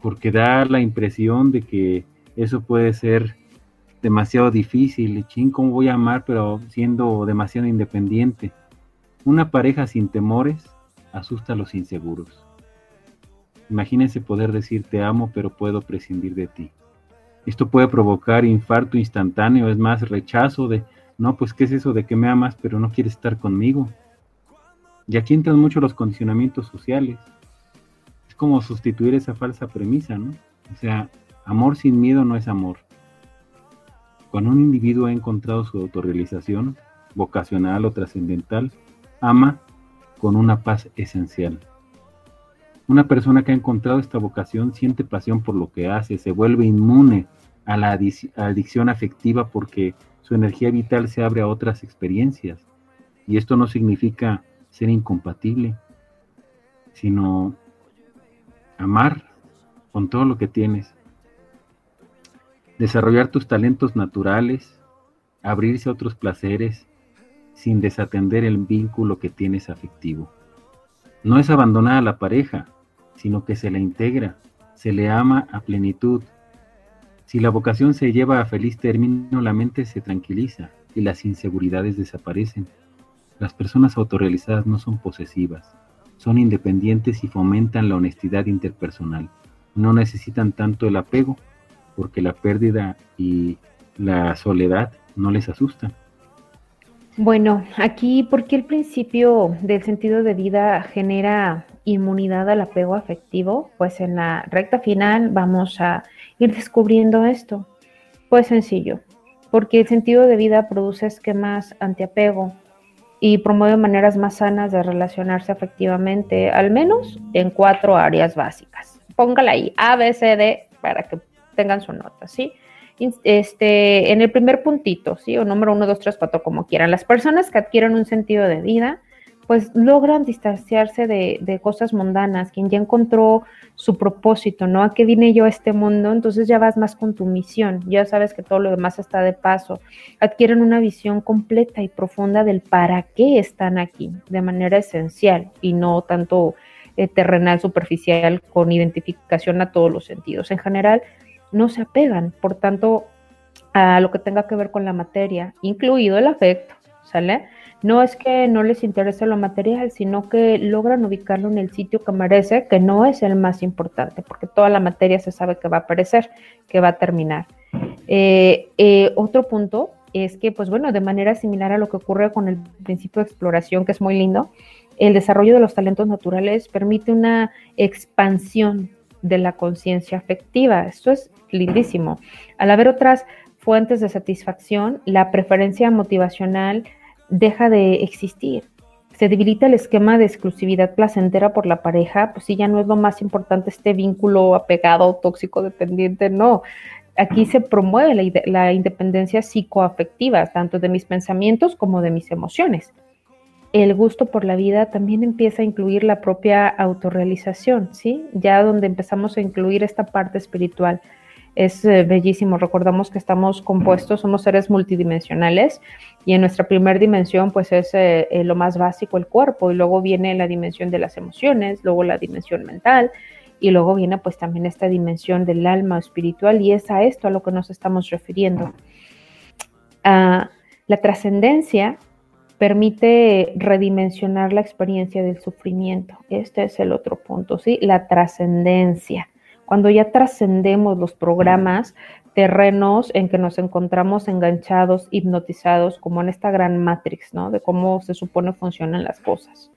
porque da la impresión de que eso puede ser demasiado difícil. ¿cómo voy a amar pero siendo demasiado independiente? Una pareja sin temores asusta a los inseguros. Imagínense poder decir te amo pero puedo prescindir de ti. Esto puede provocar infarto instantáneo, es más, rechazo de, no, pues ¿qué es eso de que me amas pero no quieres estar conmigo? Y aquí entran mucho los condicionamientos sociales como sustituir esa falsa premisa, ¿no? O sea, amor sin miedo no es amor. Cuando un individuo ha encontrado su autorrealización, vocacional o trascendental, ama con una paz esencial. Una persona que ha encontrado esta vocación siente pasión por lo que hace, se vuelve inmune a la adicción afectiva porque su energía vital se abre a otras experiencias. Y esto no significa ser incompatible, sino amar con todo lo que tienes, desarrollar tus talentos naturales, abrirse a otros placeres sin desatender el vínculo que tienes afectivo. No es abandonar a la pareja, sino que se la integra, se le ama a plenitud. Si la vocación se lleva a feliz término, la mente se tranquiliza y las inseguridades desaparecen. Las personas autorrealizadas no son posesivas, son independientes y fomentan la honestidad interpersonal. No necesitan tanto el apego porque la pérdida y la soledad no les asustan. Bueno, aquí, porque el principio del sentido de vida genera inmunidad al apego afectivo? Pues en la recta final vamos a ir descubriendo esto. Pues sencillo, porque el sentido de vida produce esquemas antiapego y promueve maneras más sanas de relacionarse afectivamente, al menos en cuatro áreas básicas. Póngala ahí, A, B, C, D, para que tengan su nota, ¿sí? Este, en el primer puntito, ¿sí? O número uno, dos, tres, cuatro, como quieran. Las personas que adquieren un sentido de vida, pues logran distanciarse de, cosas mundanas, quien ya encontró su propósito, ¿no? ¿A qué vine yo a este mundo? Entonces ya vas más con tu misión, ya sabes que todo lo demás está de paso. Adquieren una visión completa y profunda del para qué están aquí, de manera esencial y no tanto eh, terrenal, superficial, con identificación a todos los sentidos. En general, no se apegan, por tanto, a lo que tenga que ver con la materia, incluido el afecto, ¿sale? No es que no les interese lo material, sino que logran ubicarlo en el sitio que merece, que no es el más importante, porque toda la materia se sabe que va a perecer, que va a terminar. Eh, eh, otro punto es que, pues bueno, de manera similar a lo que ocurre con el principio de exploración, que es muy lindo, el desarrollo de los talentos naturales permite una expansión de la conciencia afectiva. Esto es lindísimo. Al haber otras fuentes de satisfacción, la preferencia motivacional deja de existir. Se debilita el esquema de exclusividad placentera por la pareja, pues sí, ya no es lo más importante este vínculo apegado, tóxico, dependiente, no. Aquí se promueve la, la independencia psicoafectiva, tanto de mis pensamientos como de mis emociones. El gusto por la vida también empieza a incluir la propia autorrealización, ¿sí? Ya donde empezamos a incluir esta parte espiritual es eh, bellísimo. Recordamos que estamos compuestos, somos seres multidimensionales y en nuestra primera dimensión pues es eh, eh, lo más básico el cuerpo y luego viene la dimensión de las emociones, luego la dimensión mental y luego viene pues también esta dimensión del alma espiritual y es a esto a lo que nos estamos refiriendo. Ah, la trascendencia permite redimensionar la experiencia del sufrimiento. Este es el otro punto, ¿sí? La trascendencia cuando ya trascendemos los programas terrenos en que nos encontramos enganchados, hipnotizados, como en esta gran matrix, ¿no? De cómo se supone funcionan las cosas.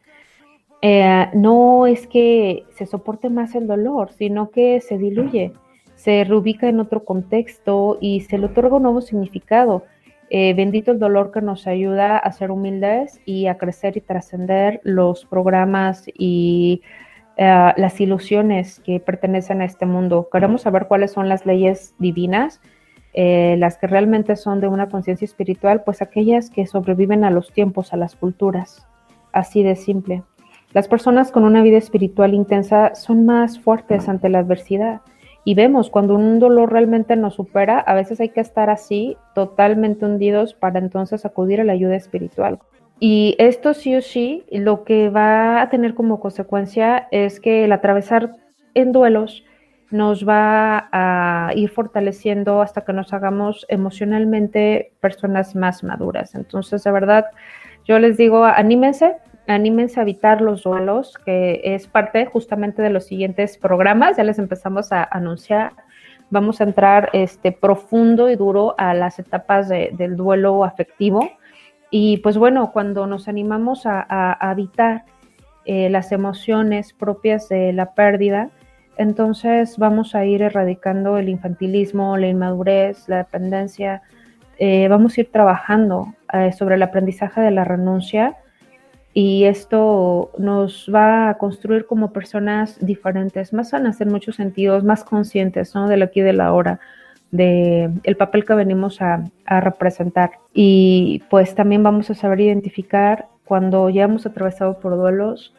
Eh, no es que se soporte más el dolor, sino que se diluye, se reubica en otro contexto y se le otorga un nuevo significado. Eh, bendito el dolor que nos ayuda a ser humildes y a crecer y trascender los programas y eh, las ilusiones que pertenecen a este mundo. Queremos saber cuáles son las leyes divinas, eh, las que realmente son de una conciencia espiritual, pues aquellas que sobreviven a los tiempos, a las culturas. Así de simple. Las personas con una vida espiritual intensa son más fuertes ante la adversidad. Y vemos cuando un dolor realmente nos supera, a veces hay que estar así, totalmente hundidos, para entonces acudir a la ayuda espiritual. Y esto sí o sí, lo que va a tener como consecuencia es que el atravesar en duelos nos va a ir fortaleciendo hasta que nos hagamos emocionalmente personas más maduras. Entonces, de verdad, yo les digo, anímense, anímense a evitar los duelos, que es parte justamente de los siguientes programas, ya les empezamos a anunciar. Vamos a entrar este, profundo y duro a las etapas del duelo afectivo y pues bueno, cuando nos animamos a, habitar eh, las emociones propias de la pérdida, entonces vamos a ir erradicando el infantilismo, la inmadurez, la dependencia, eh, vamos a ir trabajando eh, sobre el aprendizaje de la renuncia y esto nos va a construir como personas diferentes, más sanas en muchos sentidos, más conscientes ¿no? del aquí y del ahora de el papel que venimos a, representar. Y pues también vamos a saber identificar cuando ya hemos atravesado por duelos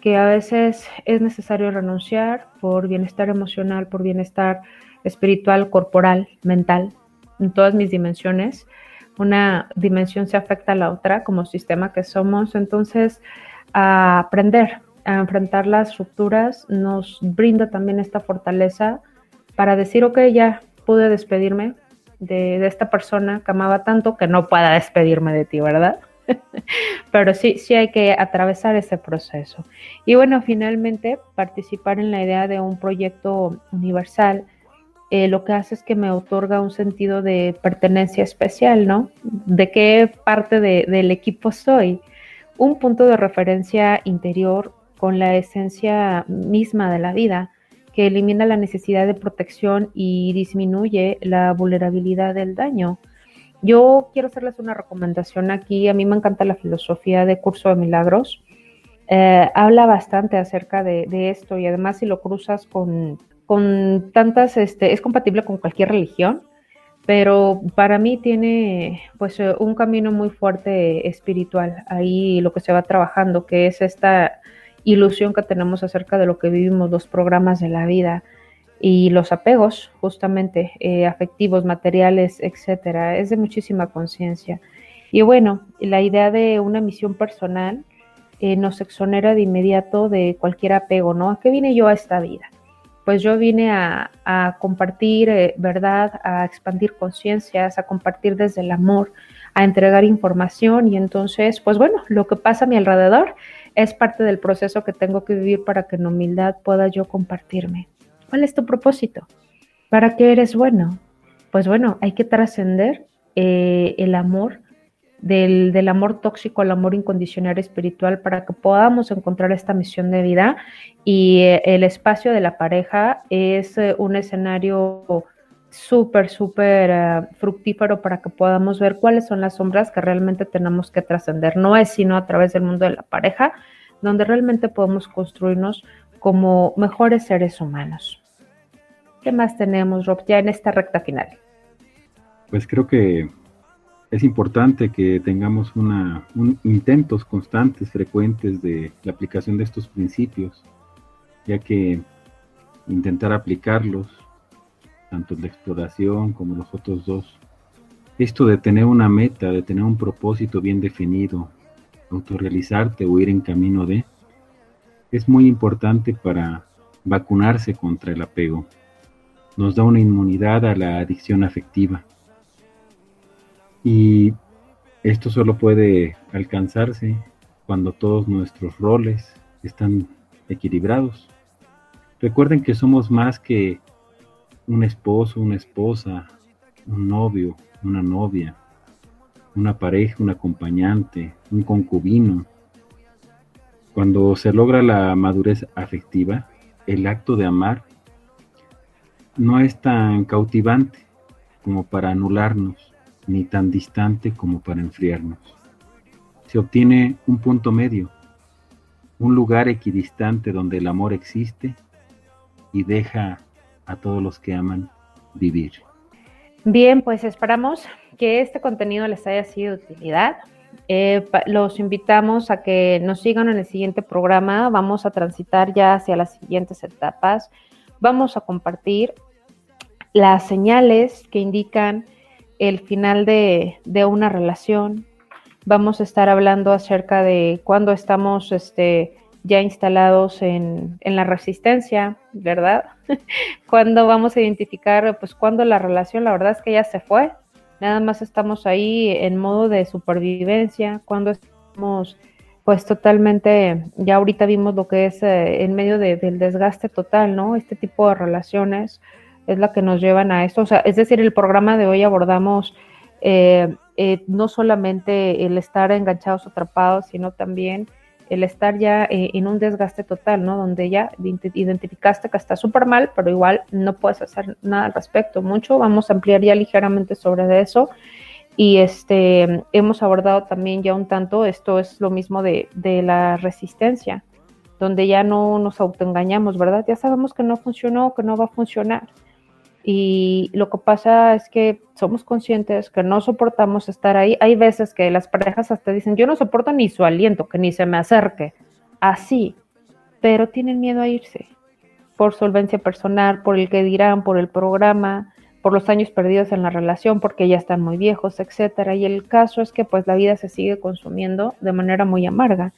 que a veces es necesario renunciar por bienestar emocional, por bienestar espiritual, corporal, mental, en todas mis dimensiones. Una dimensión se afecta a la otra como sistema que somos, entonces a aprender a enfrentar las rupturas nos brinda también esta fortaleza para decir, ok, ya pude despedirme de, esta persona que amaba tanto que no pueda despedirme de ti, ¿verdad? Pero sí, sí hay que atravesar ese proceso. Y bueno, finalmente participar en la idea de un proyecto universal eh, lo que hace es que me otorga un sentido de pertenencia especial, ¿no? De qué parte de, del equipo soy. Un punto de referencia interior con la esencia misma de la vida, que elimina la necesidad de protección y disminuye la vulnerabilidad del daño. Yo quiero hacerles una recomendación aquí. A mí me encanta la filosofía de Curso de Milagros. Eh, habla bastante acerca de, de, esto y además si lo cruzas con, con tantas, este, es compatible con cualquier religión, pero para mí tiene pues eh, un camino muy fuerte espiritual. Ahí lo que se va trabajando, que es esta ilusión que tenemos acerca de lo que vivimos los programas de la vida y los apegos justamente eh, afectivos, materiales, etcétera, es de muchísima conciencia. Y bueno, la idea de una misión personal eh, nos exonera de inmediato de cualquier apego, ¿no? ¿A qué vine yo a esta vida? pues yo vine a, compartir eh, verdad, a expandir conciencias, a compartir desde el amor, a entregar información y entonces, pues bueno, lo que pasa a mi alrededor es parte del proceso que tengo que vivir para que en humildad pueda yo compartirme. ¿Cuál es tu propósito? ¿Para qué eres bueno? Pues bueno, hay que trascender eh, el amor del, amor tóxico al amor incondicional espiritual para que podamos encontrar esta misión de vida y eh, el espacio de la pareja es eh, un escenario súper, súper eh, fructífero para que podamos ver cuáles son las sombras que realmente tenemos que trascender. No es sino a través del mundo de la pareja donde realmente podemos construirnos como mejores seres humanos. ¿Qué más tenemos, Rob, ya en esta recta final? Pues creo que es importante que tengamos una, intentos constantes, frecuentes de la aplicación de estos principios, ya que intentar aplicarlos, tanto la exploración como los otros dos, esto de tener una meta, de tener un propósito bien definido, autorrealizarte o ir en camino de, es muy importante para vacunarse contra el apego. Nos da una inmunidad a la adicción afectiva y esto solo puede alcanzarse cuando todos nuestros roles están equilibrados. Recuerden que somos más que un esposo, una esposa, un novio, una novia, una pareja, un acompañante, un concubino. Cuando se logra la madurez afectiva, el acto de amar no es tan cautivante como para anularnos ni tan distante como para enfriarnos. Se obtiene un punto medio, un lugar equidistante donde el amor existe y deja a todos los que aman vivir. Bien, pues esperamos que este contenido les haya sido de utilidad. Eh, los invitamos a que nos sigan en el siguiente programa. Vamos a transitar ya hacia las siguientes etapas. Vamos a compartir las señales que indican el final de, una relación. Vamos a estar hablando acerca de cuando estamos este, ya instalados en, la resistencia, ¿verdad? cuando vamos a identificar, pues cuando la relación, la verdad es que ya se fue, nada más estamos ahí en modo de supervivencia, cuando estamos pues totalmente, ya ahorita vimos lo que es eh, en medio del desgaste total, ¿no? Este tipo de relaciones es la que nos llevan a esto. O sea, es decir, el programa de hoy abordamos eh, eh, no solamente el estar enganchados o atrapados, sino también el estar ya eh, en un desgaste total, ¿no? Donde ya identificaste que está súper mal, pero igual no puedes hacer nada al respecto. Mucho, vamos a ampliar ya ligeramente sobre eso. Y este, hemos abordado también ya un tanto, esto es lo mismo de, de la resistencia, donde ya no nos autoengañamos, ¿verdad? Ya sabemos que no funcionó, que no va a funcionar y lo que pasa es que somos conscientes que no soportamos estar ahí. Hay veces que las parejas hasta dicen, yo no soporto ni su aliento, que ni se me acerque. Así, pero tienen miedo a irse por solvencia personal, por el que dirán, por el programa, por los años perdidos en la relación, porque ya están muy viejos, etcétera. Y el caso es que pues la vida se sigue consumiendo de manera muy amarga.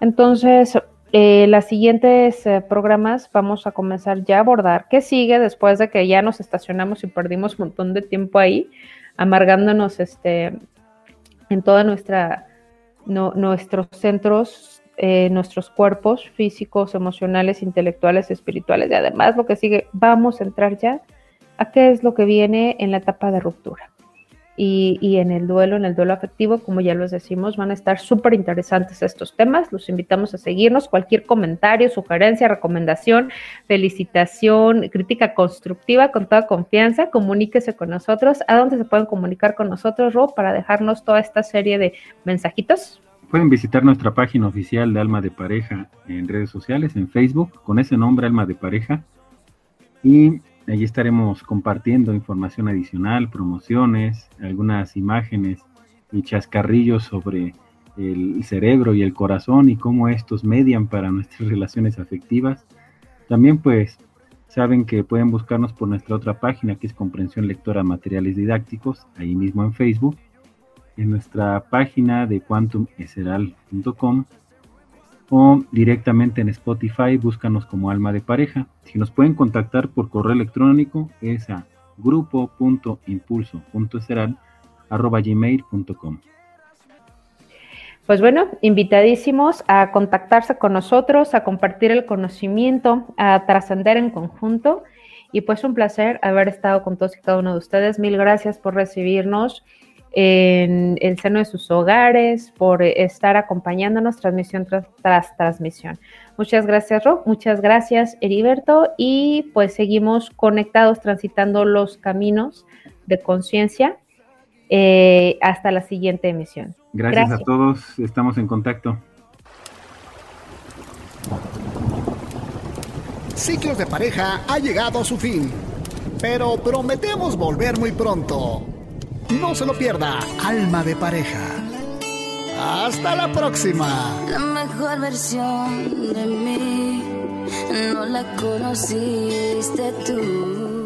Entonces, eh, las siguientes eh, programas vamos a comenzar ya a abordar qué sigue después de que ya nos estacionamos y perdimos un montón de tiempo ahí, amargándonos este, en toda nuestra nuestros centros, eh, nuestros cuerpos físicos, emocionales, intelectuales, espirituales y además lo que sigue, vamos a entrar ya a qué es lo que viene en la etapa de ruptura y, en el duelo, en el duelo afectivo, como ya los decimos, van a estar súper interesantes estos temas. Los invitamos a seguirnos. Cualquier comentario, sugerencia, recomendación, felicitación, crítica constructiva, con toda confianza, comuníquese con nosotros. ¿A dónde se pueden comunicar con nosotros, Rob, para dejarnos toda esta serie de mensajitos? Pueden visitar nuestra página oficial de Alma de Pareja en redes sociales, en Facebook, con ese nombre, Alma de Pareja. Y Allí estaremos compartiendo información adicional, promociones, algunas imágenes y chascarrillos sobre el cerebro y el corazón y cómo estos median para nuestras relaciones afectivas. También pues saben que pueden buscarnos por nuestra otra página que es Comprensión Lectora Materiales Didácticos, ahí mismo en Facebook, en nuestra página de quantumeseral.com o directamente en Spotify, búscanos como Alma de Pareja. Si nos pueden contactar por correo electrónico es a grupo.impulso.ceral.gmail.com Pues bueno, invitadísimos a contactarse con nosotros, a compartir el conocimiento, a trascender en conjunto. Y pues un placer haber estado con todos y cada uno de ustedes. Mil gracias por recibirnos en el seno de sus hogares, por estar acompañándonos transmisión tras, transmisión. Muchas gracias, Rob. Muchas gracias, Heriberto. Y pues seguimos conectados, transitando los caminos de conciencia. Eh, hasta la siguiente emisión. Gracias, a todos. Estamos en contacto. Ciclos de pareja ha llegado a su fin, pero prometemos volver muy pronto. No se lo pierda, Alma de Pareja. Hasta la próxima. La mejor versión de mí no la conociste tú.